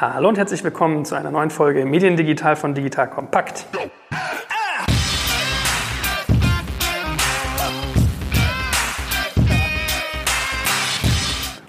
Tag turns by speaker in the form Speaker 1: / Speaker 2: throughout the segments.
Speaker 1: Hallo und herzlich willkommen zu einer neuen Folge Mediendigital von Digital Kompakt.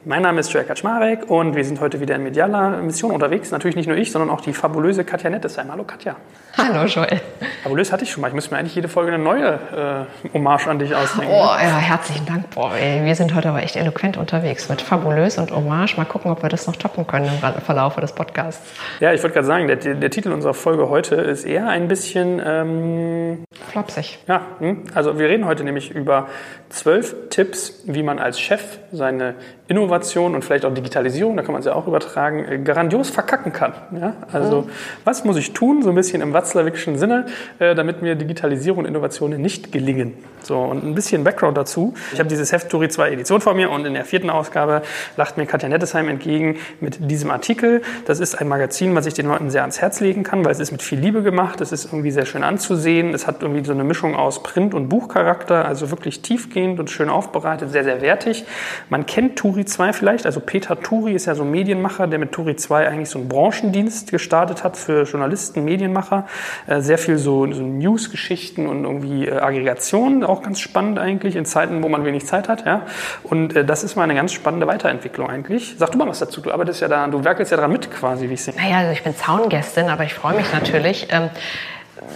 Speaker 1: Mein Name ist Joel Kaczmarek und wir sind heute wieder in medialer Mission unterwegs. Natürlich nicht nur ich, sondern auch die fabulöse Katja Nettesheim. Hallo Katja.
Speaker 2: Hallo Joel.
Speaker 1: Fabulös hatte ich schon mal. Ich müsste mir eigentlich jede Folge eine neue äh, Hommage an dich ausdenken.
Speaker 2: Oh, ja, herzlichen Dank. Boah, ey, wir sind heute aber echt eloquent unterwegs mit Fabulös und Hommage. Mal gucken, ob wir das noch toppen können im Verlauf des Podcasts.
Speaker 1: Ja, ich wollte gerade sagen, der, der, Titel unserer Folge heute ist eher ein bisschen... Ähm,
Speaker 2: Flapsig.
Speaker 1: Ja, hm? also wir reden heute nämlich über zwölf Tipps, wie man als Chef seine Innovation und vielleicht auch Digitalisierung, da kann man es ja auch übertragen, äh, grandios verkacken kann. Ja? Also mhm. was muss ich tun, so ein bisschen im Watzlawickschen Sinne, äh, damit mir Digitalisierung und Innovationen nicht gelingen. So, und ein bisschen Background dazu. Ich habe dieses Heft Turi 2 Edition vor mir und in der vierten Ausgabe lacht mir Katja Nettesheim entgegen mit diesem Artikel. Das ist ein Magazin, was ich den Leuten sehr ans Herz legen kann, weil es ist mit viel Liebe gemacht, es ist irgendwie sehr schön anzusehen, es hat irgendwie so eine Mischung aus Print- und Buchcharakter, also wirklich tiefgehend und schön aufbereitet, sehr, sehr wertig. Man kennt Turi 2 vielleicht, also Peter Turi ist ja so ein Medienmacher, der mit Turi 2 eigentlich so einen Branchendienst gestartet hat für Journalisten, Medienmacher, äh, sehr viel so, so News-Geschichten und irgendwie äh, Aggregationen auch ganz spannend eigentlich in Zeiten, wo man wenig Zeit hat. Ja? Und äh, das ist mal eine ganz spannende Weiterentwicklung eigentlich. Sag du mal was dazu. Du arbeitest ja da, du werkelst ja daran mit quasi, wie ich sehe.
Speaker 2: Naja, also ich bin Zaungästin, aber ich freue mich natürlich. Ähm,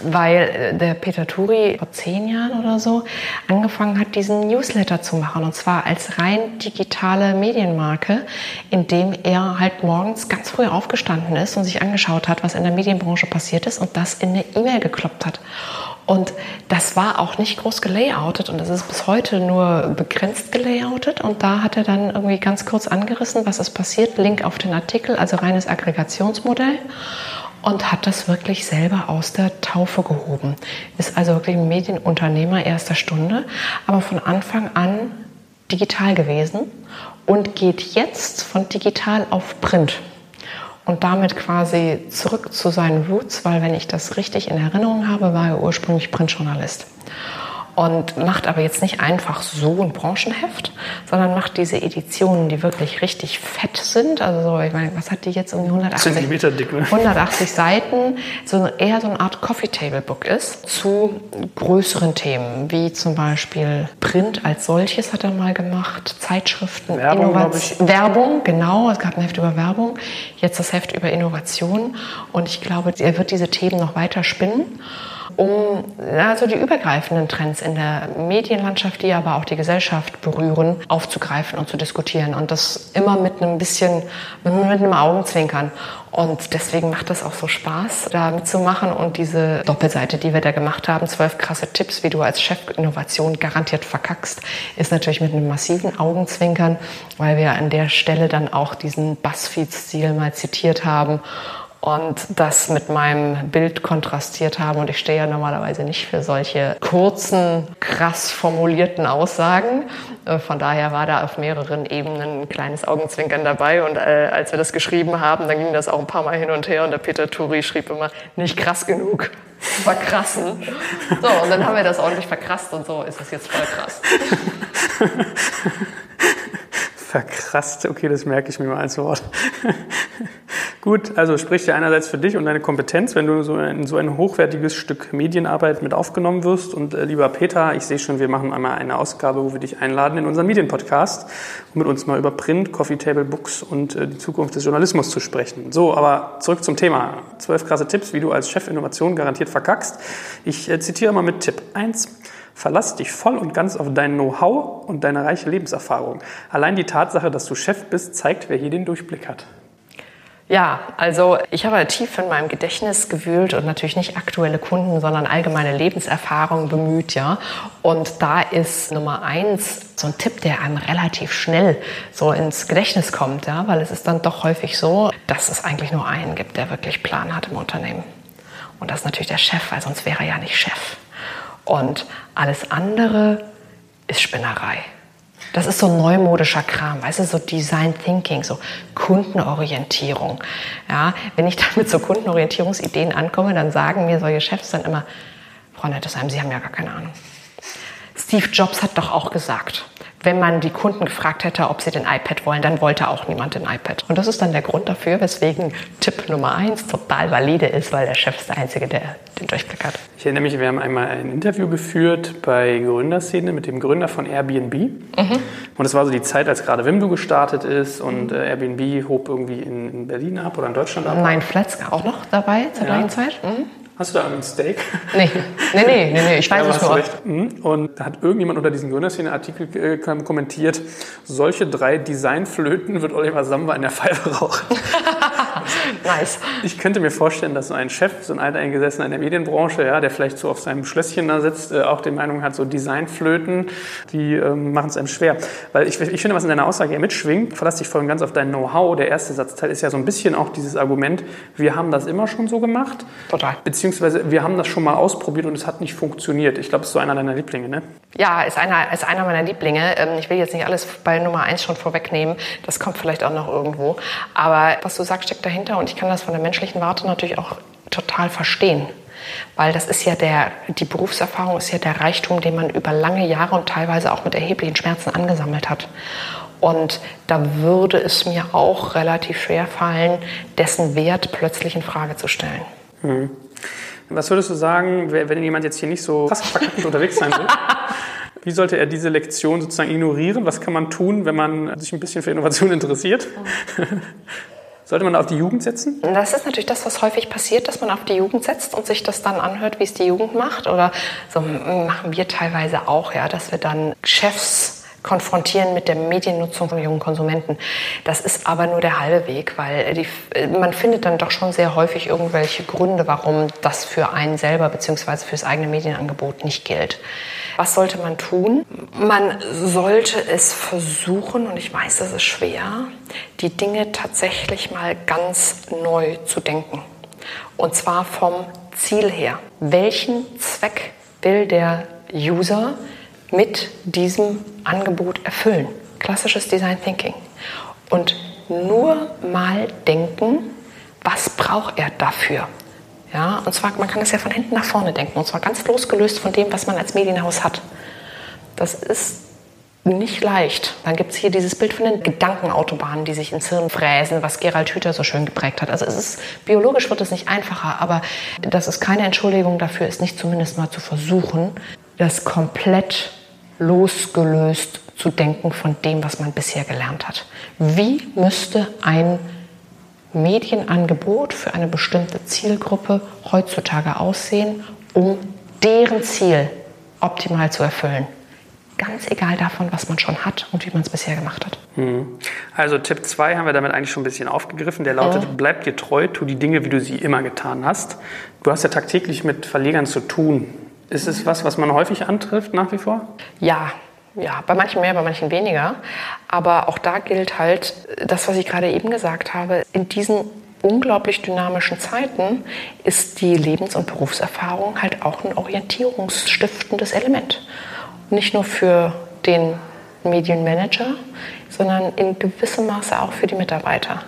Speaker 2: weil äh, der Peter Turi vor zehn Jahren oder so angefangen hat, diesen Newsletter zu machen. Und zwar als rein digitale Medienmarke, in dem er halt morgens ganz früh aufgestanden ist und sich angeschaut hat, was in der Medienbranche passiert ist und das in eine E-Mail gekloppt hat. Und das war auch nicht groß gelayoutet und das ist bis heute nur begrenzt gelayoutet. Und da hat er dann irgendwie ganz kurz angerissen, was ist passiert. Link auf den Artikel, also reines Aggregationsmodell und hat das wirklich selber aus der Taufe gehoben. Ist also wirklich ein Medienunternehmer erster Stunde, aber von Anfang an digital gewesen und geht jetzt von digital auf Print. Und damit quasi zurück zu seinen Roots, weil wenn ich das richtig in Erinnerung habe, war er ursprünglich Printjournalist und macht aber jetzt nicht einfach so ein Branchenheft, sondern macht diese Editionen, die wirklich richtig fett sind. Also so, ich meine, was hat die jetzt irgendwie 180
Speaker 1: Zentimeter dick, ne?
Speaker 2: 180 Seiten, so eher so eine Art Coffee Table Book ist zu größeren Themen, wie zum Beispiel Print als solches hat er mal gemacht, Zeitschriften,
Speaker 1: Werbung, Innovation,
Speaker 2: Werbung, genau, es gab ein Heft über Werbung, jetzt das Heft über Innovation und ich glaube, er wird diese Themen noch weiter spinnen um also die übergreifenden Trends in der Medienlandschaft, die aber auch die Gesellschaft berühren, aufzugreifen und zu diskutieren. Und das immer mit einem bisschen, mit einem Augenzwinkern. Und deswegen macht das auch so Spaß, da mitzumachen. Und diese Doppelseite, die wir da gemacht haben, zwölf krasse Tipps, wie du als Chef Innovation garantiert verkackst, ist natürlich mit einem massiven Augenzwinkern, weil wir an der Stelle dann auch diesen Buzzfeed-Stil mal zitiert haben und das mit meinem Bild kontrastiert haben. Und ich stehe ja normalerweise nicht für solche kurzen, krass formulierten Aussagen. Äh, von daher war da auf mehreren Ebenen ein kleines Augenzwinkern dabei. Und äh, als wir das geschrieben haben, dann ging das auch ein paar Mal hin und her. Und der Peter Turi schrieb immer, nicht krass genug. Verkrassen. So, und dann haben wir das ordentlich verkrasst und so ist es jetzt voll krass.
Speaker 1: Verkrasst, okay, das merke ich mir mal als Wort. Gut, also spricht ja einerseits für dich und deine Kompetenz, wenn du so in so ein hochwertiges Stück Medienarbeit mit aufgenommen wirst. Und äh, lieber Peter, ich sehe schon, wir machen einmal eine Ausgabe, wo wir dich einladen in unseren Medienpodcast, um mit uns mal über Print, Coffee Table Books und äh, die Zukunft des Journalismus zu sprechen. So, aber zurück zum Thema. Zwölf krasse Tipps, wie du als Chef Innovation garantiert verkackst. Ich äh, zitiere mal mit Tipp 1. Verlass dich voll und ganz auf dein Know-how und deine reiche Lebenserfahrung. Allein die Tatsache, dass du Chef bist, zeigt, wer hier den Durchblick hat.
Speaker 2: Ja, also ich habe tief in meinem Gedächtnis gewühlt und natürlich nicht aktuelle Kunden, sondern allgemeine Lebenserfahrung bemüht, ja. Und da ist Nummer eins so ein Tipp, der einem relativ schnell so ins Gedächtnis kommt, ja, weil es ist dann doch häufig so, dass es eigentlich nur einen gibt, der wirklich Plan hat im Unternehmen. Und das ist natürlich der Chef, weil sonst wäre er ja nicht Chef. Und alles andere ist Spinnerei. Das ist so neumodischer Kram, weißt du, so Design Thinking, so Kundenorientierung. Ja, wenn ich dann mit so Kundenorientierungsideen ankomme, dann sagen mir solche Chefs dann immer, Frau Nettesheim, Sie haben ja gar keine Ahnung. Steve Jobs hat doch auch gesagt, wenn man die Kunden gefragt hätte, ob sie den iPad wollen, dann wollte auch niemand den iPad. Und das ist dann der Grund dafür, weswegen Tipp Nummer eins total valide ist, weil der Chef ist der Einzige, der den Durchblick hat.
Speaker 1: Ich erinnere mich, wir haben einmal ein Interview geführt bei Gründerszene mit dem Gründer von Airbnb. Mhm. Und es war so die Zeit, als gerade Wimdu gestartet ist und äh, Airbnb hob irgendwie in, in, Berlin ab oder in Deutschland ab.
Speaker 2: Nein, Flats auch noch dabei zur ja. gleichen Zeit. Mhm.
Speaker 1: Hast du da einen Steak?
Speaker 2: Nee, nee, nee, nee, nee. ich weiß es nur.
Speaker 1: Mhm. Und da hat irgendjemand unter diesen Gründerszene-Artikel äh, kommentiert, solche drei Designflöten wird Oliver Samba in der Pfeife rauchen.
Speaker 2: nice.
Speaker 1: Ich könnte mir vorstellen, dass so ein Chef, so ein alter Eingesessener in der Medienbranche, ja, der vielleicht so auf seinem Schlösschen da sitzt, äh, auch die Meinung hat, so Designflöten, die ähm, machen es einem schwer. Weil ich, ich finde, was in deiner Aussage ja mitschwingt, verlass dich voll ganz auf dein Know-how. Der erste Satzteil ist ja so ein bisschen auch dieses Argument, wir haben das immer schon so gemacht.
Speaker 2: Total.
Speaker 1: Beziehungsweise wir haben das schon mal ausprobiert und es hat nicht funktioniert. Ich glaube, es ist so einer deiner Lieblinge, ne?
Speaker 2: Ja, ist einer, ist einer meiner Lieblinge. Ähm, ich will jetzt nicht alles bei Nummer eins schon vorwegnehmen. Das kommt vielleicht auch noch irgendwo. Aber was du sagst, steckt dahinter und ich kann das von der menschlichen Warte natürlich auch total verstehen. Weil das ist ja der, die Berufserfahrung ist ja der Reichtum, den man über lange Jahre und teilweise auch mit erheblichen Schmerzen angesammelt hat. Und da würde es mir auch relativ schwer fallen, dessen Wert plötzlich in Frage zu stellen.
Speaker 1: Mhm. Was würdest du sagen, wenn jemand jetzt hier nicht so krass verkackend unterwegs sein will? Wie sollte er diese Lektion sozusagen ignorieren? Was kann man tun, wenn man sich ein bisschen für Innovation interessiert? Sollte man auf die Jugend setzen?
Speaker 2: Das ist natürlich das, was häufig passiert, dass man auf die Jugend setzt und sich das dann anhört, wie es die Jugend macht. Oder so machen wir teilweise auch, ja, dass wir dann Chefs konfrontieren mit der Mediennutzung von jungen Konsumenten. Das ist aber nur der halbe Weg, weil die, man findet dann doch schon sehr häufig irgendwelche Gründe, warum das für einen selber bzw. für das eigene Medienangebot nicht gilt. Was sollte man tun? Man sollte es versuchen, und ich weiß, das ist schwer, die Dinge tatsächlich mal ganz neu zu denken. Und zwar vom Ziel her. Welchen Zweck will der User mit diesem Angebot erfüllen. Klassisches Design Thinking. Und nur mal denken, was braucht er dafür? Ja, und zwar, man kann es ja von hinten nach vorne denken, und zwar ganz losgelöst von dem, was man als Medienhaus hat. Das ist nicht leicht. Dann gibt es hier dieses Bild von den Gedankenautobahnen, die sich ins Hirn fräsen, was Gerald Hüther so schön geprägt hat. Also es ist, biologisch wird es nicht einfacher, aber das ist keine Entschuldigung dafür, es nicht zumindest mal zu versuchen, das komplett losgelöst zu denken von dem, was man bisher gelernt hat. Wie müsste ein Medienangebot für eine bestimmte Zielgruppe heutzutage aussehen, um deren Ziel optimal zu erfüllen? Ganz egal davon, was man schon hat und wie man es bisher gemacht hat.
Speaker 1: Hm. Also Tipp 2 haben wir damit eigentlich schon ein bisschen aufgegriffen. Der lautet, mhm. bleib dir treu, tu die Dinge, wie du sie immer getan hast. Du hast ja tagtäglich mit Verlegern zu tun. Ist es was, was man häufig antrifft nach wie vor?
Speaker 2: Ja, ja, bei manchen mehr, bei manchen weniger. Aber auch da gilt halt das, was ich gerade eben gesagt habe. In diesen unglaublich dynamischen Zeiten ist die Lebens- und Berufserfahrung halt auch ein orientierungsstiftendes Element. Nicht nur für den Medienmanager, sondern in gewissem Maße auch für die Mitarbeiter.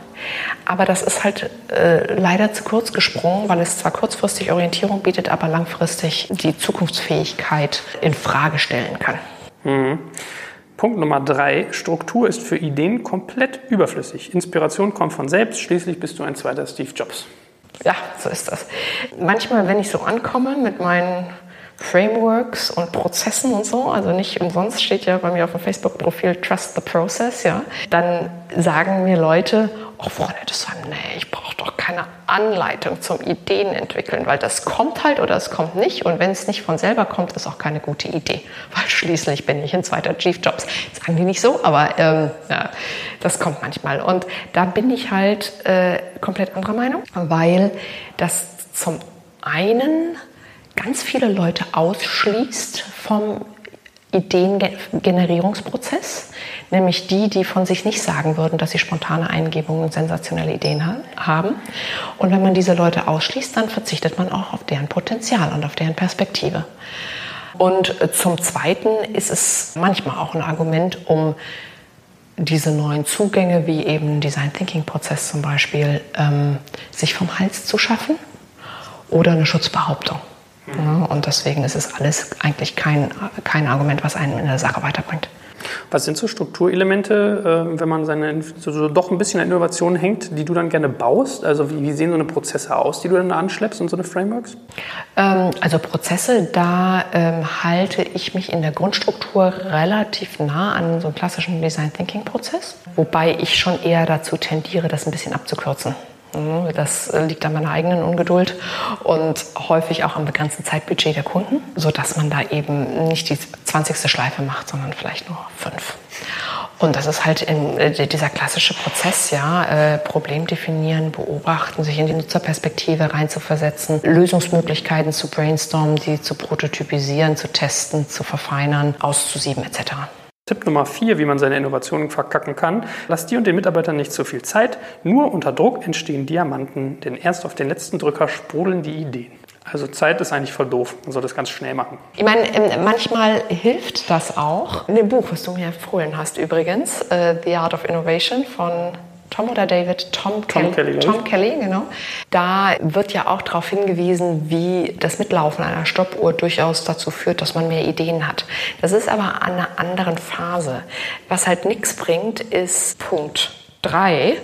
Speaker 2: Aber das ist halt äh, leider zu kurz gesprungen, weil es zwar kurzfristig Orientierung bietet, aber langfristig die Zukunftsfähigkeit in Frage stellen kann.
Speaker 1: Mhm. Punkt Nummer drei, Struktur ist für Ideen komplett überflüssig. Inspiration kommt von selbst, schließlich bist du ein zweiter Steve Jobs.
Speaker 2: Ja, so ist das. Manchmal, wenn ich so ankomme mit meinen Frameworks und Prozessen und so, also nicht umsonst steht ja bei mir auf dem Facebook-Profil Trust the Process, ja, dann sagen mir Leute, oh Freunde des Heim, nee, ich brauche doch keine Anleitung zum Ideen entwickeln, weil das kommt halt oder es kommt nicht. Und wenn es nicht von selber kommt, ist auch keine gute Idee, weil schließlich bin ich ein zweiter Chief Jobs. Sagen die nicht so, aber ähm, ja, das kommt manchmal. Und da bin ich halt äh, komplett anderer Meinung, weil das zum einen ganz viele Leute ausschließt vom Ideengenerierungsprozess, nämlich die, die von sich nicht sagen würden, dass sie spontane Eingebungen und sensationelle Ideen haben. Und wenn man diese Leute ausschließt, dann verzichtet man auch auf deren Potenzial und auf deren Perspektive. Und zum Zweiten ist es manchmal auch ein Argument, um diese neuen Zugänge, wie eben Design Thinking Prozess zum Beispiel, ähm, sich vom Hals zu schaffen oder eine Schutzbehauptung. Ja, und deswegen ist es alles eigentlich kein, kein Argument, was einen in der Sache weiterbringt.
Speaker 1: Was sind so Strukturelemente, äh, wenn man seine so, doch ein bisschen an Innovation hängt, die du dann gerne baust? Also wie, wie, sehen so eine Prozesse aus, die du dann anschleppst und so eine Frameworks?
Speaker 2: Ähm, also Prozesse, da ähm, halte ich mich in der Grundstruktur relativ nah an so einen klassischen Design Thinking Prozess, wobei ich schon eher dazu tendiere, das ein bisschen abzukürzen. Mhm, das liegt an meiner eigenen Ungeduld und häufig auch am begrenzten Zeitbudget der Kunden, sodass man da eben nicht die 20. Schleife macht, sondern vielleicht nur fünf. Und das ist halt in, äh, dieser klassische Prozess, ja, äh, Problem definieren, beobachten, sich in die Nutzerperspektive reinzuversetzen, Lösungsmöglichkeiten zu brainstormen, die zu prototypisieren, zu testen, zu verfeinern, auszusieben etc.
Speaker 1: Tipp Nummer vier, wie man seine Innovationen verkacken kann. Lass dir und den Mitarbeitern nicht zu viel Zeit. Nur unter Druck entstehen Diamanten, denn erst auf den letzten Drücker sprudeln die Ideen. Also Zeit ist eigentlich voll doof. Man soll das ganz schnell machen.
Speaker 2: Ich meine, ähm, manchmal hilft das auch. In dem Buch, was du mir empfohlen hast übrigens, uh, The Art of Innovation von Tom oder David? Tom,
Speaker 1: Tom Kelly.
Speaker 2: Tom Kelly, genau. Da wird ja auch darauf hingewiesen, wie das Mitlaufen einer Stoppuhr durchaus dazu führt, dass man mehr Ideen hat. Das ist aber an einer anderen Phase. Was halt nichts bringt, ist Punkt drei,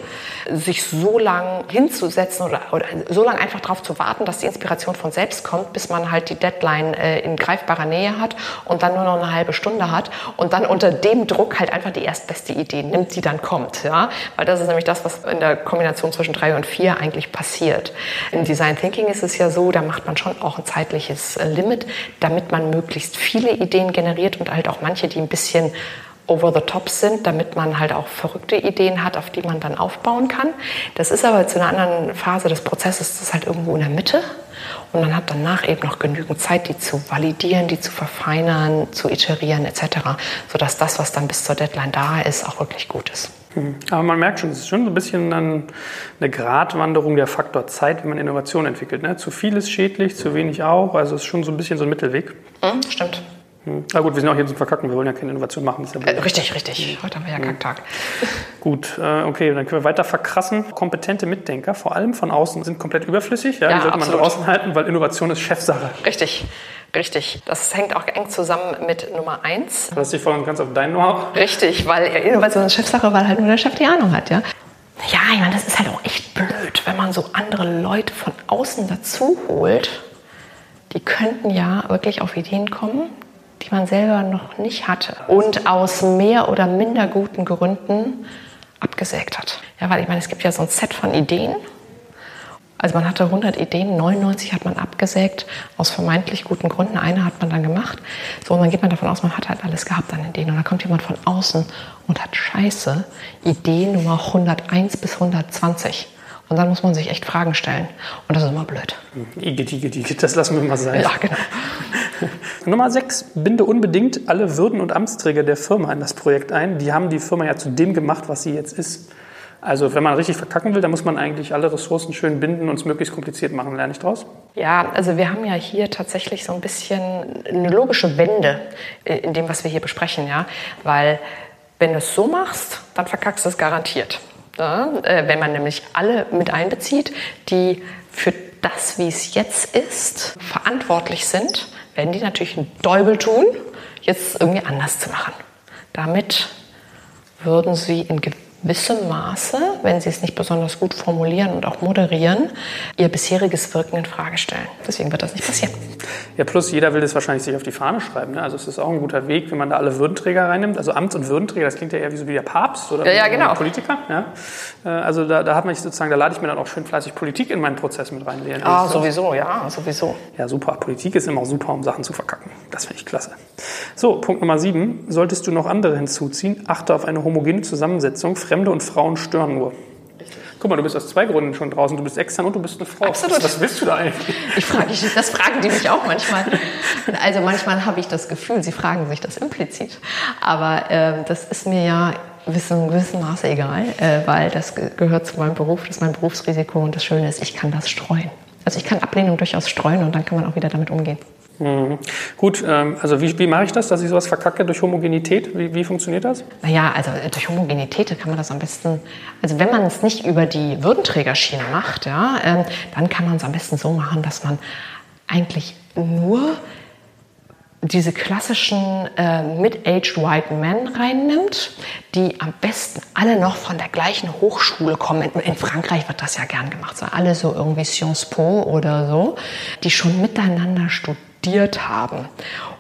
Speaker 2: sich so lang hinzusetzen oder, oder so lange einfach darauf zu warten, dass die Inspiration von selbst kommt, bis man halt die Deadline äh, in greifbarer Nähe hat und dann nur noch eine halbe Stunde hat und dann unter dem Druck halt einfach die erstbeste Idee nimmt, die dann kommt. Ja? Weil das ist nämlich das, was in der Kombination zwischen drei und vier eigentlich passiert. Im Design Thinking ist es ja so, da macht man schon auch ein zeitliches äh, Limit, damit man möglichst viele Ideen generiert und halt auch manche, die ein bisschen over the top sind, damit man halt auch verrückte Ideen hat, auf die man dann aufbauen kann. Das ist aber zu einer anderen Phase des Prozesses, das ist halt irgendwo in der Mitte. Und man hat danach eben noch genügend Zeit, die zu validieren, die zu verfeinern, zu iterieren etc., sodass das, was dann bis zur Deadline da ist, auch wirklich gut ist.
Speaker 1: Mhm. Aber man merkt schon, es ist schon so ein bisschen eine Gratwanderung der Faktor Zeit, wenn man Innovation entwickelt. Ne? Zu viel ist schädlich, zu wenig auch. Also es ist schon so ein bisschen so ein Mittelweg.
Speaker 2: Mhm, stimmt.
Speaker 1: Hm. Na gut, wir sind auch hier zum Verkacken, wir wollen ja keine Innovation machen.
Speaker 2: Ja äh, richtig, richtig. Heute haben wir ja hm. Kacktag.
Speaker 1: Gut, äh, okay, dann können wir weiter verkrassen. Kompetente Mitdenker, vor allem von außen, sind komplett überflüssig. Ja, ja die sollte absolut. man draußen halten, weil Innovation ist Chefsache.
Speaker 2: Richtig. Richtig. Das hängt auch eng zusammen mit Nummer eins.
Speaker 1: Hast dich voll und ganz auf dein Know-how.
Speaker 2: Richtig, weil Innovation ist Chefsache, weil halt nur der Chef die Ahnung hat, ja. Ja, ich meine, das ist halt auch echt blöd, wenn man so andere Leute von außen dazu holt. Die könnten ja wirklich auf Ideen kommen, die man selber noch nicht hatte und aus mehr oder minder guten Gründen abgesägt hat. Ja, weil ich meine, es gibt ja so ein Set von Ideen. Also man hatte 100 Ideen, 99 hat man abgesägt aus vermeintlich guten Gründen. Eine hat man dann gemacht. So, und dann geht man davon aus, man hat halt alles gehabt an Ideen. Und dann kommt jemand von außen und hat Scheiße, Idee Nummer 101 bis 120. Und dann muss man sich echt Fragen stellen. Und das ist immer blöd.
Speaker 1: Igitt, igitt, igitt, das lassen wir mal sein.
Speaker 2: Ja, genau.
Speaker 1: Nummer 6. Binde unbedingt alle Würden und Amtsträger der Firma in das Projekt ein. Die haben die Firma ja zu dem gemacht, was sie jetzt ist. Also wenn man richtig verkacken will, dann muss man eigentlich alle Ressourcen schön binden und es möglichst kompliziert machen. Lerne ich draus?
Speaker 2: Ja, also wir haben ja hier tatsächlich so ein bisschen eine logische Wende in dem, was wir hier besprechen. Ja? Weil wenn du es so machst, dann verkackst du es garantiert. Äh, wenn man nämlich alle mit einbezieht, die für das, wie es jetzt ist, verantwortlich sind, werden die natürlich einen Däubel tun, jetzt irgendwie anders zu machen. Damit würden sie in gewissem Maße, wenn sie es nicht besonders gut formulieren und auch moderieren, ihr bisheriges Wirken in Frage stellen. Deswegen wird das nicht passieren.
Speaker 1: Ja, plus jeder will das wahrscheinlich sich auf die Fahne schreiben. Ne? Also es ist auch ein guter Weg, wenn man da alle Würdenträger reinnimmt. Also Amts- und Würdenträger, das klingt ja eher wie so wie der Papst oder
Speaker 2: ja, ja, genau.
Speaker 1: Politiker. Ja? Äh, also da, da hat man sozusagen, da lade ich mir dann auch schön fleißig Politik in meinen Prozess mit rein.
Speaker 2: Ah, sowieso, ja, sowieso.
Speaker 1: Ja, super. Politik ist immer super, um Sachen zu verkacken. Das finde ich klasse. So, Punkt Nummer sieben. Solltest du noch andere hinzuziehen, achte auf eine homogene Zusammensetzung. Fremde und Frauen stören nur. Guck mal, du bist aus zwei Gründen schon draußen. Du bist extern und du bist eine Frau.
Speaker 2: Absolut.
Speaker 1: Was, was willst du da eigentlich?
Speaker 2: Ich frage, das fragen die mich auch manchmal. Also manchmal habe ich das Gefühl, sie fragen sich das implizit. Aber äh, das ist mir ja in gewissem Maße egal, äh, weil das gehört zu meinem Beruf, das ist mein Berufsrisiko und das Schöne ist, ich kann das streuen. Also ich kann Ablehnung durchaus streuen und dann kann man auch wieder damit umgehen.
Speaker 1: Mhm. Gut, ähm, also wie, wie, mache ich das, dass ich sowas verkacke durch Homogenität? Wie, wie funktioniert das?
Speaker 2: Naja, also äh, durch Homogenität kann man das am besten, also wenn man es nicht über die Würdenträgerschiene macht, ja, ähm, dann kann man es am besten so machen, dass man eigentlich nur diese klassischen äh, mid-aged white men reinnimmt, die am besten alle noch von der gleichen Hochschule kommen. In, in Frankreich wird das ja gern gemacht, so alle so irgendwie Sciences Po oder so, die schon miteinander studiert haben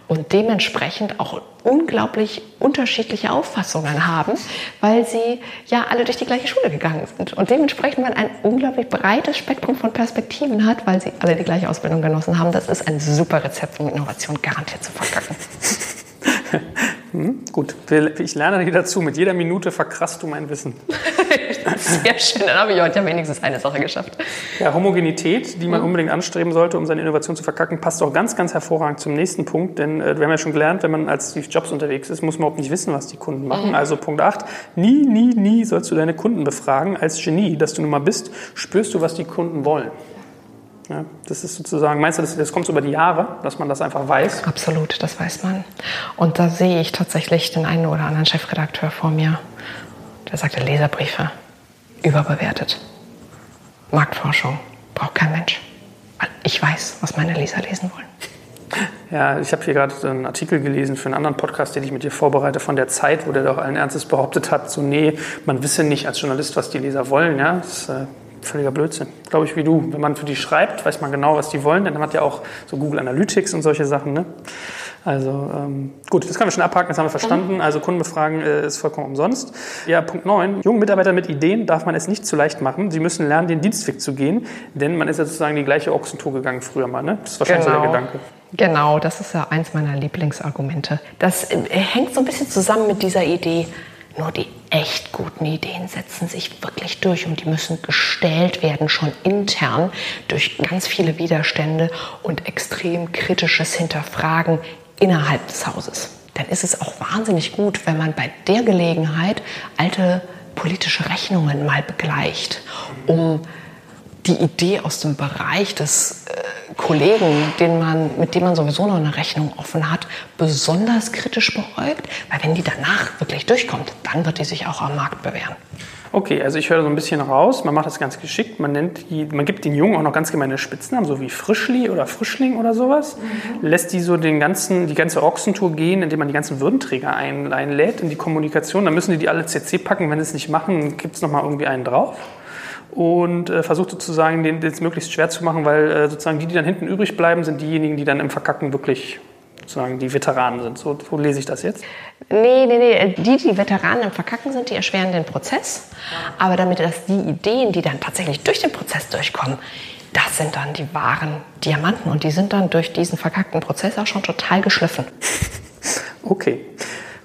Speaker 2: und dementsprechend auch unglaublich unterschiedliche Auffassungen haben, weil sie ja alle durch die gleiche Schule gegangen sind und dementsprechend man ein unglaublich breites Spektrum von Perspektiven hat, weil sie alle die gleiche Ausbildung genossen haben. Das ist ein super Rezept, um Innovation garantiert zu verkacken.
Speaker 1: Hm, gut, ich lerne dir dazu. Mit jeder Minute verkrasst du mein Wissen.
Speaker 2: Sehr schön, dann habe ich heute ja wenigstens eine Sache geschafft.
Speaker 1: Ja, Homogenität, die man mhm. unbedingt anstreben sollte, um seine Innovation zu verkacken, passt auch ganz, ganz hervorragend zum nächsten Punkt. Denn äh, wir haben ja schon gelernt, wenn man als Steve Jobs unterwegs ist, muss man überhaupt nicht wissen, was die Kunden machen. Mhm. Also Punkt 8, nie, nie, nie sollst du deine Kunden befragen. Als Genie, das du nun mal bist, spürst du, was die Kunden wollen. Ja, das ist sozusagen, meinst du, das, das kommt so über die Jahre, dass man das einfach weiß?
Speaker 2: Absolut, das weiß man. Und da sehe ich tatsächlich den einen oder anderen Chefredakteur vor mir, der sagte, Leserbriefe überbewertet. Marktforschung braucht kein Mensch. Weil ich weiß, was meine Leser lesen wollen.
Speaker 1: Ja, ich habe hier gerade einen Artikel gelesen für einen anderen Podcast, den ich mit dir vorbereite, von der Zeit, wo der doch allen Ernstes behauptet hat, so nee, man wisse nicht als Journalist, was die Leser wollen. Ja, das, äh, völliger Blödsinn. Glaube ich wie du. Wenn man für die schreibt, weiß man genau, was die wollen. Denn man hat ja auch so Google Analytics und solche Sachen. Ne? Also ähm, gut, das können wir schon abhaken, das haben wir verstanden. Also Kundenbefragen äh, ist vollkommen umsonst. Ja, Punkt 9. Jungen Mitarbeiter mit Ideen darf man es nicht zu leicht machen. Sie müssen lernen, den Dienstweg zu gehen. Denn man ist ja sozusagen die gleiche Ochsentour gegangen früher mal. Ne? Das ist wahrscheinlich genau. so der genau. Gedanke.
Speaker 2: Genau, das ist ja eins meiner Lieblingsargumente. Das äh, hängt so ein bisschen zusammen mit dieser Idee, nur die echt guten Ideen setzen sich wirklich durch und die müssen gestellt werden, schon intern durch ganz viele Widerstände und extrem kritisches Hinterfragen innerhalb des Hauses. Dann ist es auch wahnsinnig gut, wenn man bei der Gelegenheit alte politische Rechnungen mal begleicht, um die Idee aus dem Bereich des äh, Kollegen, den man, mit dem man sowieso noch eine Rechnung offen hat, besonders kritisch beäugt, weil wenn die danach wirklich durchkommt, dann wird die sich auch am Markt bewähren.
Speaker 1: Okay, also ich höre so ein bisschen raus, man macht das ganz geschickt, man, nennt die, man gibt den Jungen auch noch ganz gemeine Spitznamen, so wie Frischli oder Frischling oder sowas, mhm. lässt die so den ganzen, die ganze Ochsentour gehen, indem man die ganzen Würdenträger ein, einlädt in die Kommunikation, dann müssen die die alle CC packen, wenn sie es nicht machen, gibt es nochmal irgendwie einen drauf. Und äh, versucht sozusagen den es möglichst schwer zu machen, weil äh, sozusagen die, die dann hinten übrig bleiben, sind diejenigen, die dann im Verkacken wirklich sozusagen die Veteranen sind. So, so lese ich das jetzt?
Speaker 2: Nee, nee, nee. Die, die Veteranen im Verkacken sind, die erschweren den Prozess. Aber damit das die Ideen, die dann tatsächlich durch den Prozess durchkommen, das sind dann die wahren Diamanten und die sind dann durch diesen verkackten Prozess auch schon total geschliffen.
Speaker 1: Okay.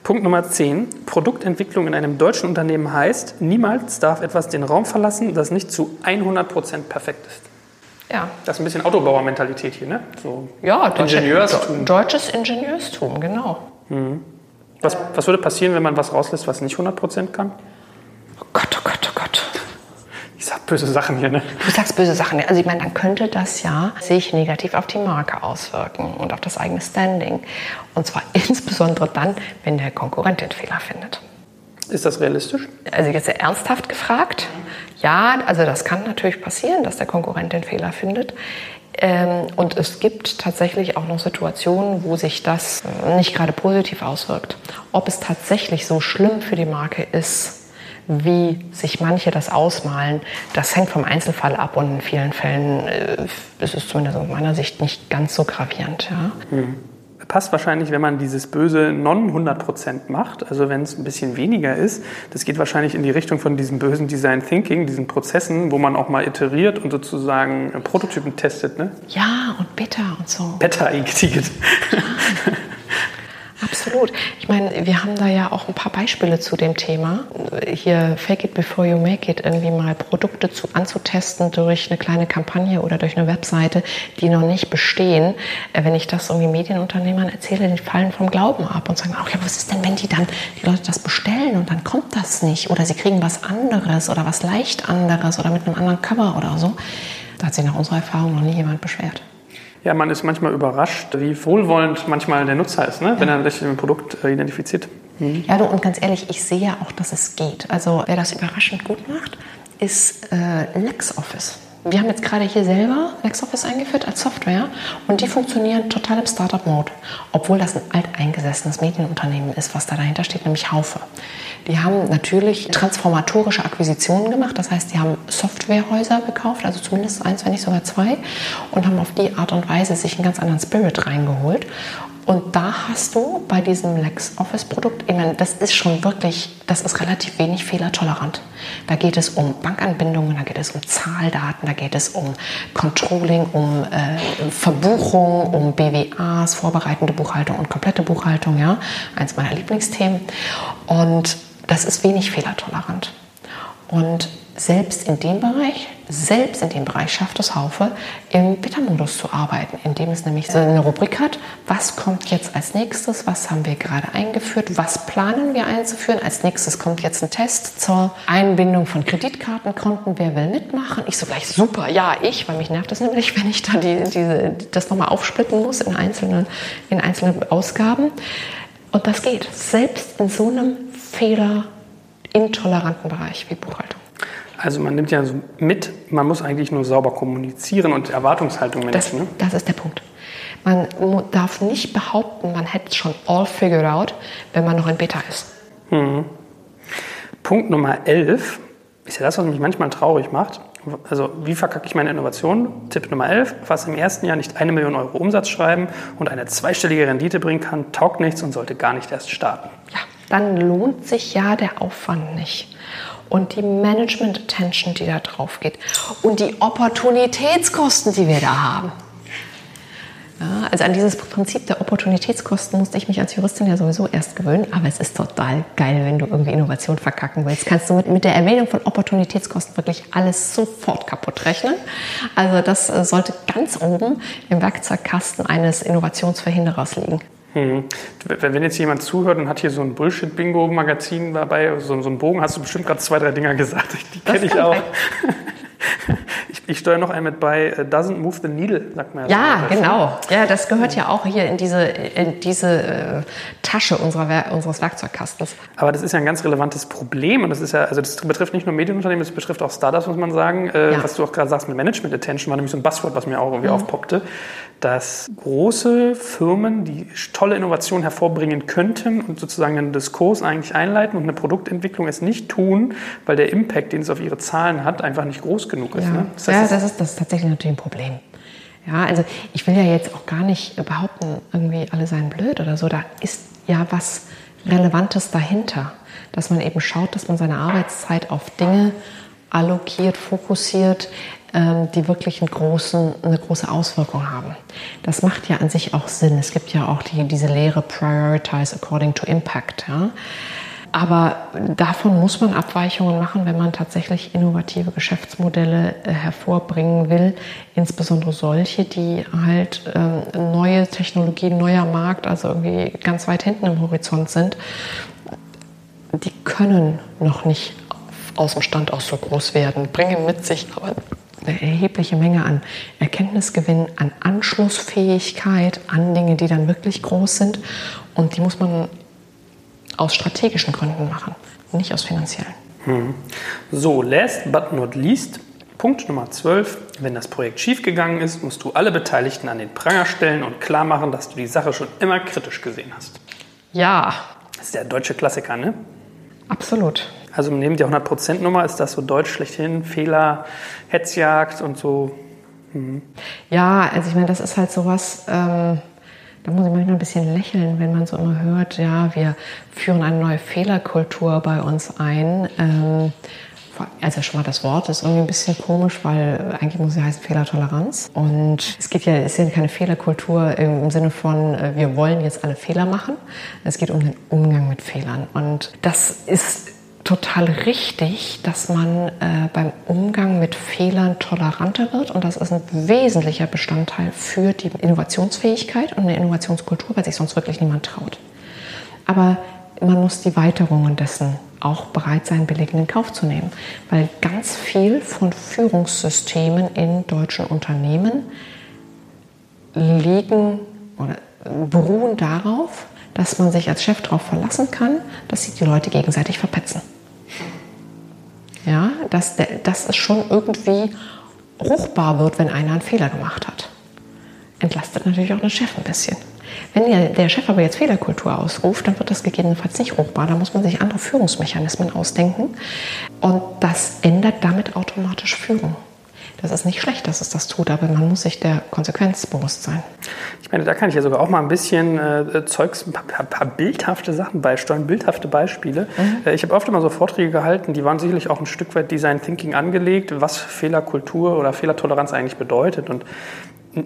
Speaker 1: Punkt Nummer 10. Produktentwicklung in einem deutschen Unternehmen heißt, niemals darf etwas den Raum verlassen, das nicht zu 100% perfekt ist. Ja. Das ist ein bisschen Autobauermentalität hier, ne?
Speaker 2: So ja, Ingenieurstum. Deutsches Ingenieurstum, genau. Mhm.
Speaker 1: Was, was würde passieren, wenn man was rauslässt, was nicht 100% kann?
Speaker 2: Oh Gott, oh Gott, oh Gott.
Speaker 1: Ich sag böse Sachen hier, ne?
Speaker 2: Du sagst böse Sachen. Also ich meine, dann könnte das ja sich negativ auf die Marke auswirken und auf das eigene Standing. Und zwar insbesondere dann, wenn der Konkurrent den Fehler findet.
Speaker 1: Ist das realistisch?
Speaker 2: Also jetzt ernsthaft gefragt. Ja, also das kann natürlich passieren, dass der Konkurrent den Fehler findet. Ähm, und es gibt tatsächlich auch noch Situationen, wo sich das nicht gerade positiv auswirkt. Ob es tatsächlich so schlimm für die Marke ist, wie sich manche das ausmalen, das hängt vom Einzelfall ab und in vielen Fällen äh, ist es zumindest aus meiner Sicht nicht ganz so gravierend. Ja.
Speaker 1: Hm passt wahrscheinlich, wenn man dieses böse Non-100% macht, also wenn es ein bisschen weniger ist. Das geht wahrscheinlich in die Richtung von diesem bösen Design Thinking, diesen Prozessen, wo man auch mal iteriert und sozusagen Prototypen testet. Ne?
Speaker 2: Ja, und Beta und so.
Speaker 1: Beta-Ticket. Ja.
Speaker 2: Absolut. Ich meine, wir haben da ja auch ein paar Beispiele zu dem Thema. Hier Fake it before you make it, irgendwie mal Produkte zu, anzutesten durch eine kleine Kampagne oder durch eine Webseite, die noch nicht bestehen. Äh, wenn ich das irgendwie Medienunternehmern erzähle, die fallen vom Glauben ab und sagen, ach ja, was ist denn, wenn die dann die Leute das bestellen und dann kommt das nicht oder sie kriegen was anderes oder was leicht anderes oder mit einem anderen Cover oder so. Da hat sich nach unserer Erfahrung noch nie jemand beschwert.
Speaker 1: Ja, man ist manchmal überrascht, wie wohlwollend manchmal der Nutzer ist, ne? wenn er sich mit dem Produkt äh, identifiziert.
Speaker 2: Mhm. Ja, du, und ganz ehrlich, ich sehe ja auch, dass es geht. Also wer das überraschend gut macht, ist äh, LexOffice. Wir haben jetzt gerade hier selber LexOffice eingeführt als Software und die funktionieren total im Startup-Mode, obwohl das ein alteingesessenes Medienunternehmen ist, was da dahinter steht, nämlich Haufe. Die haben natürlich transformatorische Akquisitionen gemacht, das heißt, die haben Softwarehäuser gekauft, also zumindest eins, wenn nicht sogar zwei, und haben auf die Art und Weise sich einen ganz anderen Spirit reingeholt. Und da hast du bei diesem LexOffice-Produkt, ich meine, das ist schon wirklich, das ist relativ wenig fehlertolerant. Da geht es um Bankanbindungen, da geht es um Zahldaten, da geht es um Controlling, um äh, Verbuchung, um BWAs, vorbereitende Buchhaltung und komplette Buchhaltung, ja, eins meiner Lieblingsthemen. Und das ist wenig fehlertolerant. Und selbst in dem Bereich, selbst in dem Bereich schafft es Haufe, im Beta-Modus zu arbeiten, indem es nämlich so eine Rubrik hat, was kommt jetzt als nächstes, was haben wir gerade eingeführt, was planen wir einzuführen. Als nächstes kommt jetzt ein Test zur Einbindung von Kreditkartenkonten, wer will mitmachen. Ich so gleich, super, ja, ich, weil mich nervt das nämlich, wenn ich da die, diese, das nochmal aufsplitten muss in einzelne, in einzelne Ausgaben. Und das geht, selbst in so einem fehlerintoleranten Bereich wie Buchhaltung.
Speaker 1: Also man nimmt ja so mit, man muss eigentlich nur sauber kommunizieren und Erwartungshaltung managen.
Speaker 2: Das,
Speaker 1: ne?
Speaker 2: das ist der Punkt. Man darf nicht behaupten, man hätte es schon all figured out, wenn man noch in Beta ist.
Speaker 1: Mhm. Punkt Nummer 11 ist ja das, was mich manchmal traurig macht. Also, wie verkacke ich meine Innovation? Tipp Nummer 11, was im ersten Jahr nicht eine Million Euro Umsatz schreiben und eine zweistellige Rendite bringen kann, taugt nichts und sollte gar nicht erst starten.
Speaker 2: Ja, dann lohnt sich ja der Aufwand nicht und die Management Attention, die da drauf geht und die Opportunitätskosten, die wir da haben. Ja, also an dieses Prinzip der Opportunitätskosten musste ich mich als Juristin ja sowieso erst gewöhnen, aber es ist total geil, wenn du irgendwie Innovation verkacken willst. Kannst du mit, mit der Erwähnung von Opportunitätskosten wirklich alles sofort kaputt rechnen. Also das äh, sollte ganz oben im Werkzeugkasten eines Innovationsverhinderers liegen.
Speaker 1: Hm. Wenn jetzt jemand zuhört und hat hier so ein Bullshit-Bingo-Magazin dabei, so, so einen Bogen, hast du bestimmt gerade zwei, drei Dinger gesagt. Die kenne ich auch. Ich, ich steuere noch einen mit bei uh, Doesn't Move the Needle, sagt man
Speaker 2: ja. Ja, so genau. Ja, das gehört ja auch hier in diese, in diese äh, Tasche unserer, unseres Werkzeugkastens.
Speaker 1: Aber das ist ja ein ganz relevantes Problem und das ist ja, also das betrifft nicht nur Medienunternehmen, das betrifft auch Startups, muss man sagen. Äh, ja. Was du auch gerade sagst mit Management Attention war nämlich so ein Buzzword, was mir auch irgendwie mhm. aufpoppte, dass große Firmen, die tolle Innovationen hervorbringen könnten und sozusagen einen Diskurs eigentlich einleiten und eine Produktentwicklung es nicht tun, weil der Impact, den es auf ihre Zahlen hat, einfach nicht groß genug ist.
Speaker 2: Ja,
Speaker 1: ne?
Speaker 2: das, heißt, ja das, ist, das ist tatsächlich natürlich ein Problem. Ja, also ich will ja jetzt auch gar nicht behaupten, irgendwie alle seien blöd oder so. Da ist ja was Relevantes dahinter, dass man eben schaut, dass man seine Arbeitszeit auf Dinge allokiert, fokussiert, die wirklich einen großen, eine große Auswirkung haben. Das macht ja an sich auch Sinn. Es gibt ja auch die, diese Lehre Prioritize according to Impact. Ja? Aber davon muss man Abweichungen machen, wenn man tatsächlich innovative Geschäftsmodelle äh, hervorbringen will, insbesondere solche, die halt äh, neue Technologien, neuer Markt, also irgendwie ganz weit hinten im Horizont sind. Die können noch nicht aus dem Stand aus so groß werden, bringen mit sich aber eine erhebliche Menge an Erkenntnisgewinn, an Anschlussfähigkeit, an Dinge, die dann wirklich groß sind. Und die muss man aus strategischen Gründen machen, nicht aus finanziellen.
Speaker 1: Hm. So, last but not least, Punkt Nummer 12. Wenn das Projekt schiefgegangen ist, musst du alle Beteiligten an den Pranger stellen und klar machen, dass du die Sache schon immer kritisch gesehen hast.
Speaker 2: Ja.
Speaker 1: Das ist der deutsche Klassiker, ne?
Speaker 2: Absolut.
Speaker 1: Also neben der 100%-Nummer ist das so deutsch schlechthin, Fehler, Hetzjagd und so.
Speaker 2: Mhm. Ja, also ich meine, das ist halt sowas, ähm, da muss ich manchmal ein bisschen lächeln, wenn man so immer hört, ja, wir führen eine neue Fehlerkultur bei uns ein. Ähm, also schon mal das Wort ist irgendwie ein bisschen komisch, weil eigentlich muss es ja heißen Fehlertoleranz. Und es geht ja, es ist ja keine Fehlerkultur im Sinne von, äh, wir wollen jetzt alle Fehler machen. Es geht um den Umgang mit Fehlern. Und das ist total richtig, dass man äh, beim Umgang mit Fehlern toleranter wird und das ist ein wesentlicher Bestandteil für die Innovationsfähigkeit und eine Innovationskultur, weil sich sonst wirklich niemand traut. Aber man muss die Weiterungen dessen auch bereit sein, billig in Kauf zu nehmen, weil ganz viel von Führungssystemen in deutschen Unternehmen liegen oder beruhen darauf, dass man sich als Chef darauf verlassen kann, dass sich die Leute gegenseitig verpetzen. Ja, das, das ist schon irgendwie ruchbar wird, wenn einer einen Fehler gemacht hat. Entlastet natürlich auch den Chef ein bisschen. Wenn der Chef aber jetzt Fehlerkultur ausruft, dann wird das gegebenenfalls nicht ruchbar. Da muss man sich andere Führungsmechanismen ausdenken. Und das ändert damit automatisch Führung. Das ist nicht schlecht, dass es das tut, aber man muss sich der Konsequenz bewusst sein.
Speaker 1: Ich meine, da kann ich ja sogar auch mal ein bisschen äh, Zeugs, ein paar, paar, bildhafte Sachen beisteuern, bildhafte Beispiele. Mhm. Äh, ich habe oft immer so Vorträge gehalten, die waren sicherlich auch ein Stück weit Design Thinking angelegt, was Fehlerkultur oder Fehlertoleranz eigentlich bedeutet. Und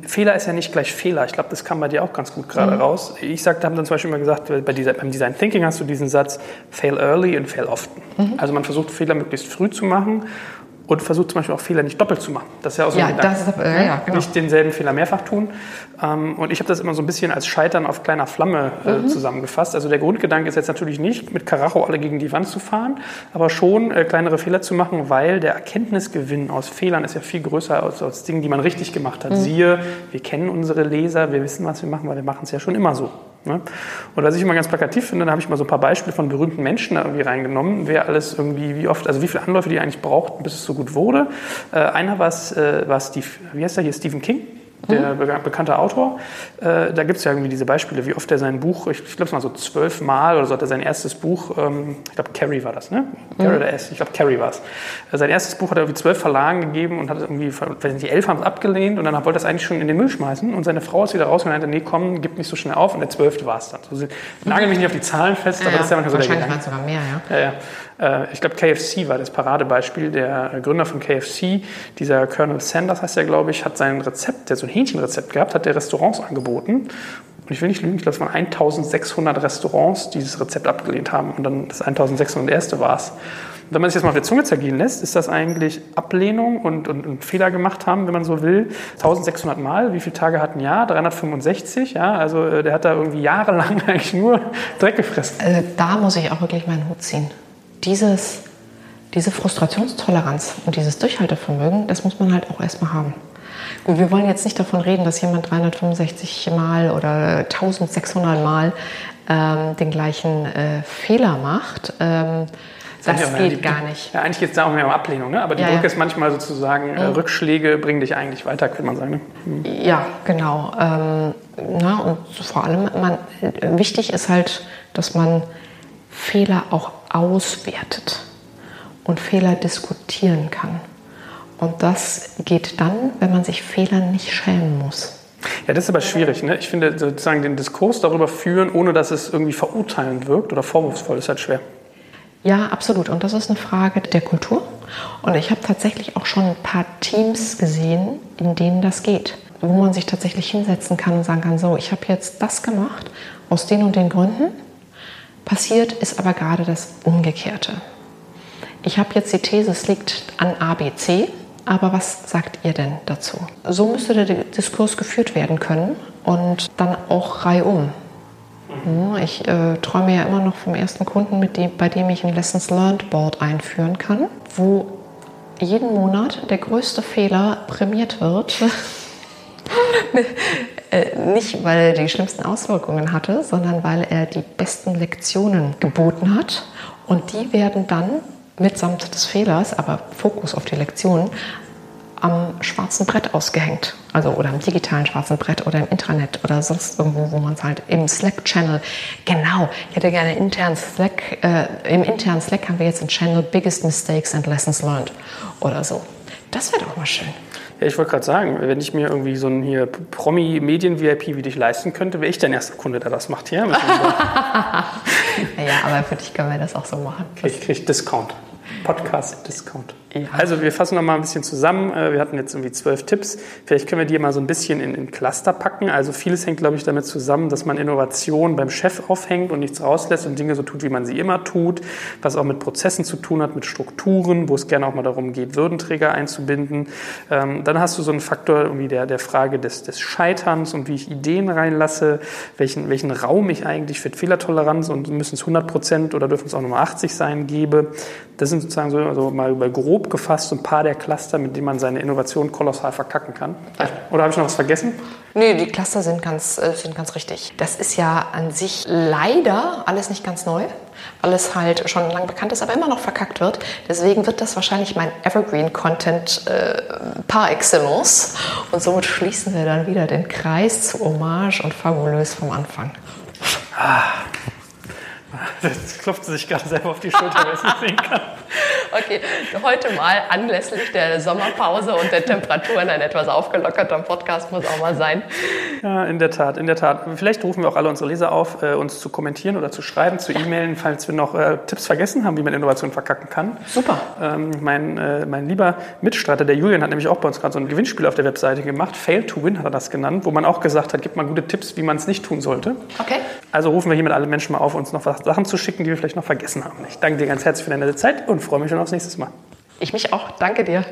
Speaker 1: Fehler ist ja nicht gleich Fehler. Ich glaube, das kam bei dir auch ganz gut gerade mhm. raus. Ich sagte, haben dann zum Beispiel immer gesagt, bei dieser, beim Design Thinking hast du diesen Satz, fail early and fail often. Mhm. Also man versucht Fehler möglichst früh zu machen und versucht zum Beispiel auch Fehler nicht doppelt zu machen. Das ist ja auch so
Speaker 2: ja,
Speaker 1: ein
Speaker 2: das äh, ja,
Speaker 1: genau. Nicht denselben Fehler mehrfach tun. Ähm, und ich habe das immer so ein bisschen als Scheitern auf kleiner Flamme äh, mhm. zusammengefasst. Also der Grundgedanke ist jetzt natürlich nicht, mit Karacho alle gegen die Wand zu fahren, aber schon äh, kleinere Fehler zu machen, weil der Erkenntnisgewinn aus Fehlern ist ja viel größer als aus Dingen, die man richtig gemacht hat. Mhm. Siehe, wir kennen unsere Leser, wir wissen, was wir machen, weil wir machen es ja schon immer so. Ne? Und was ich immer ganz plakativ finde, da habe ich mal so ein paar Beispiele von berühmten Menschen irgendwie reingenommen, wer alles irgendwie, wie oft, also wie viele Anläufe die eigentlich brauchten, bis es so gut wurde. Äh, einer war es, äh, wie heißt der hier, Stephen King der mhm. bekannte Autor. Äh, da gibt es ja irgendwie diese Beispiele, wie oft er sein Buch, ich, ich glaube es mal so zwölf Mal oder so hat er sein erstes Buch, ähm, ich glaube Carrie war das, ne? Mhm. Carrie oder S, ich glaube Carrie war es. Äh, sein erstes Buch hat er irgendwie zwölf Verlagen gegeben und hat irgendwie, weiß nicht, die elf haben es abgelehnt und dann wollte er es eigentlich schon in den Müll schmeißen und seine Frau ist wieder raus und meinte, nee, komm, gib nicht so schnell auf und der zwölfte war es dann. So, nagel mich nicht auf die Zahlen fest,
Speaker 2: ja,
Speaker 1: aber das ist ja manchmal
Speaker 2: so der Gedanke. sogar mehr,
Speaker 1: ja. ja, ja. Äh, ich glaube, KFC war das Paradebeispiel. Der Gründer von KFC, dieser Colonel Sanders heißt er, glaube ich, hat sein Rezept, der so ein Hähnchenrezept gehabt, hat der Restaurants angeboten. Und ich will nicht lügen, ich glaube, es waren 1600 Restaurants, die dieses Rezept abgelehnt haben. Und dann das 1600 erste war es. Wenn man sich das mal auf der Zunge zergehen lässt, ist das eigentlich Ablehnung und, und, und, Fehler gemacht haben, wenn man so will. 1600 Mal, wie viele Tage hat ein Jahr? 365, ja. Also äh, der hat da irgendwie jahrelang eigentlich nur Dreck gefressen.
Speaker 2: Also da muss ich auch wirklich meinen Hut ziehen dieses, diese Frustrationstoleranz und dieses Durchhaltevermögen, das muss man halt auch erstmal haben. Und wir wollen jetzt nicht davon reden, dass jemand 365 Mal oder 1600 Mal ähm, den gleichen äh, Fehler macht. Ähm, das, das geht die, gar nicht.
Speaker 1: Ja, eigentlich geht es da auch mehr um Ablehnung, ne? aber die ja, Brücke ja. ist manchmal sozusagen, äh, Rückschläge bringen dich eigentlich weiter, könnte man sagen. Ne?
Speaker 2: Mhm. Ja, genau. Ähm, na, und vor allem, man, wichtig ist halt, dass man Fehler auch auswertet und Fehler diskutieren kann. Und das geht dann, wenn man sich Fehlern nicht schämen muss.
Speaker 1: Ja, das ist aber schwierig. Ne? Ich finde sozusagen den Diskurs darüber führen, ohne dass es irgendwie verurteilend wirkt oder vorwurfsvoll, ist halt schwer.
Speaker 2: Ja, absolut. Und das ist eine Frage der Kultur. Und ich habe tatsächlich auch schon ein paar Teams gesehen, in denen das geht. Wo man sich tatsächlich hinsetzen kann und sagen kann, so, ich habe jetzt das gemacht aus den und den Gründen Passiert ist aber gerade das Umgekehrte. Ich habe jetzt die These, es liegt an ABC, aber was sagt ihr denn dazu? So müsste der Diskurs geführt werden können und dann auch reihum. Ich äh, träume ja immer noch vom ersten Kunden, dem, bei dem ich ein Lessons Learned Board einführen kann, wo jeden Monat der größte Fehler prämiert wird. Äh, nicht, weil er die schlimmsten Auswirkungen hatte, sondern weil er die besten Lektionen geboten hat. Und die werden dann mitsamt des Fehlers, aber Fokus auf die Lektionen, am schwarzen Brett ausgehängt. Also oder im digitalen schwarzen Brett oder im Intranet oder sonst irgendwo, wo man es halt im Slack-Channel. Genau, ich hätte gerne intern Slack, äh, im internen Slack haben wir jetzt einen Channel Biggest Mistakes and Lessons Learned oder so. Das wäre doch mal schön.
Speaker 1: Ja, ich wollte gerade sagen, wenn ich mir irgendwie so einen hier Promi-Medien-VIP wie dich leisten könnte, wäre ich dein erster Kunde, der das macht hier. ja,
Speaker 2: aber für dich können wir das auch so machen.
Speaker 1: Ich kriege Discount. Podcast-Discount. Also wir fassen noch mal ein bisschen zusammen. Äh, wir hatten jetzt irgendwie zwölf Tipps. Vielleicht können wir die mal so ein bisschen in, in Cluster packen. Also vieles hängt, glaube ich, damit zusammen, dass man Innovation beim Chef aufhängt und nichts rauslässt und Dinge so tut, wie man sie immer tut, was auch mit Prozessen zu tun hat, mit Strukturen, wo es gerne auch mal darum geht, Würdenträger einzubinden. Ähm, dann hast du so einen Faktor irgendwie der, der Frage des, des Scheiterns und wie ich Ideen reinlasse, welchen, welchen Raum ich eigentlich für Fehlertoleranz und müssen es 100 Prozent oder dürfen es auch nur 80 sein, gebe. Das sind sozusagen so also mal bei grob grob gefasst ein paar der Cluster, mit denen man seine Innovation kolossal verkacken kann. Oder habe ich noch was vergessen?
Speaker 2: Nee, die Cluster sind ganz, äh, sind ganz richtig. Das ist ja an sich leider alles nicht ganz neu, weil es halt schon lang bekannt ist, aber immer noch verkackt wird. Deswegen wird das wahrscheinlich mein Evergreen-Content äh, par excellence. Und somit schließen wir dann wieder den Kreis zu Hommage und Fabulös vom Anfang.
Speaker 1: Ah. Jetzt klopft sie sich gerade selber auf die Schulter, weil ich es nicht sehen kann.
Speaker 2: Okay, heute mal anlässlich der Sommerpause und der Temperaturen ein etwas aufgelockerter Podcast muss auch mal sein.
Speaker 1: Ja, in der Tat, in der Tat. Vielleicht rufen wir auch alle unsere Leser auf, äh, uns zu kommentieren oder zu schreiben, zu e-mailen, falls wir noch äh, Tipps vergessen haben, wie man Innovation verkacken kann.
Speaker 2: Super.
Speaker 1: Ähm, mein, äh, mein lieber Mitstreiter, der Julian, hat nämlich auch bei uns gerade so ein Gewinnspiel auf der Webseite gemacht. Fail to Win hat er das genannt, wo man auch gesagt hat, gibt mal gute Tipps, wie man es nicht tun sollte.
Speaker 2: Okay.
Speaker 1: Also rufen wir hiermit alle Menschen mal auf, uns Sachen zu schicken, die wir vielleicht noch vergessen haben. Ich danke dir ganz herzlich für deine Zeit und freue mich schon aufs nächste Mal.
Speaker 2: Ich mich auch. Danke dir.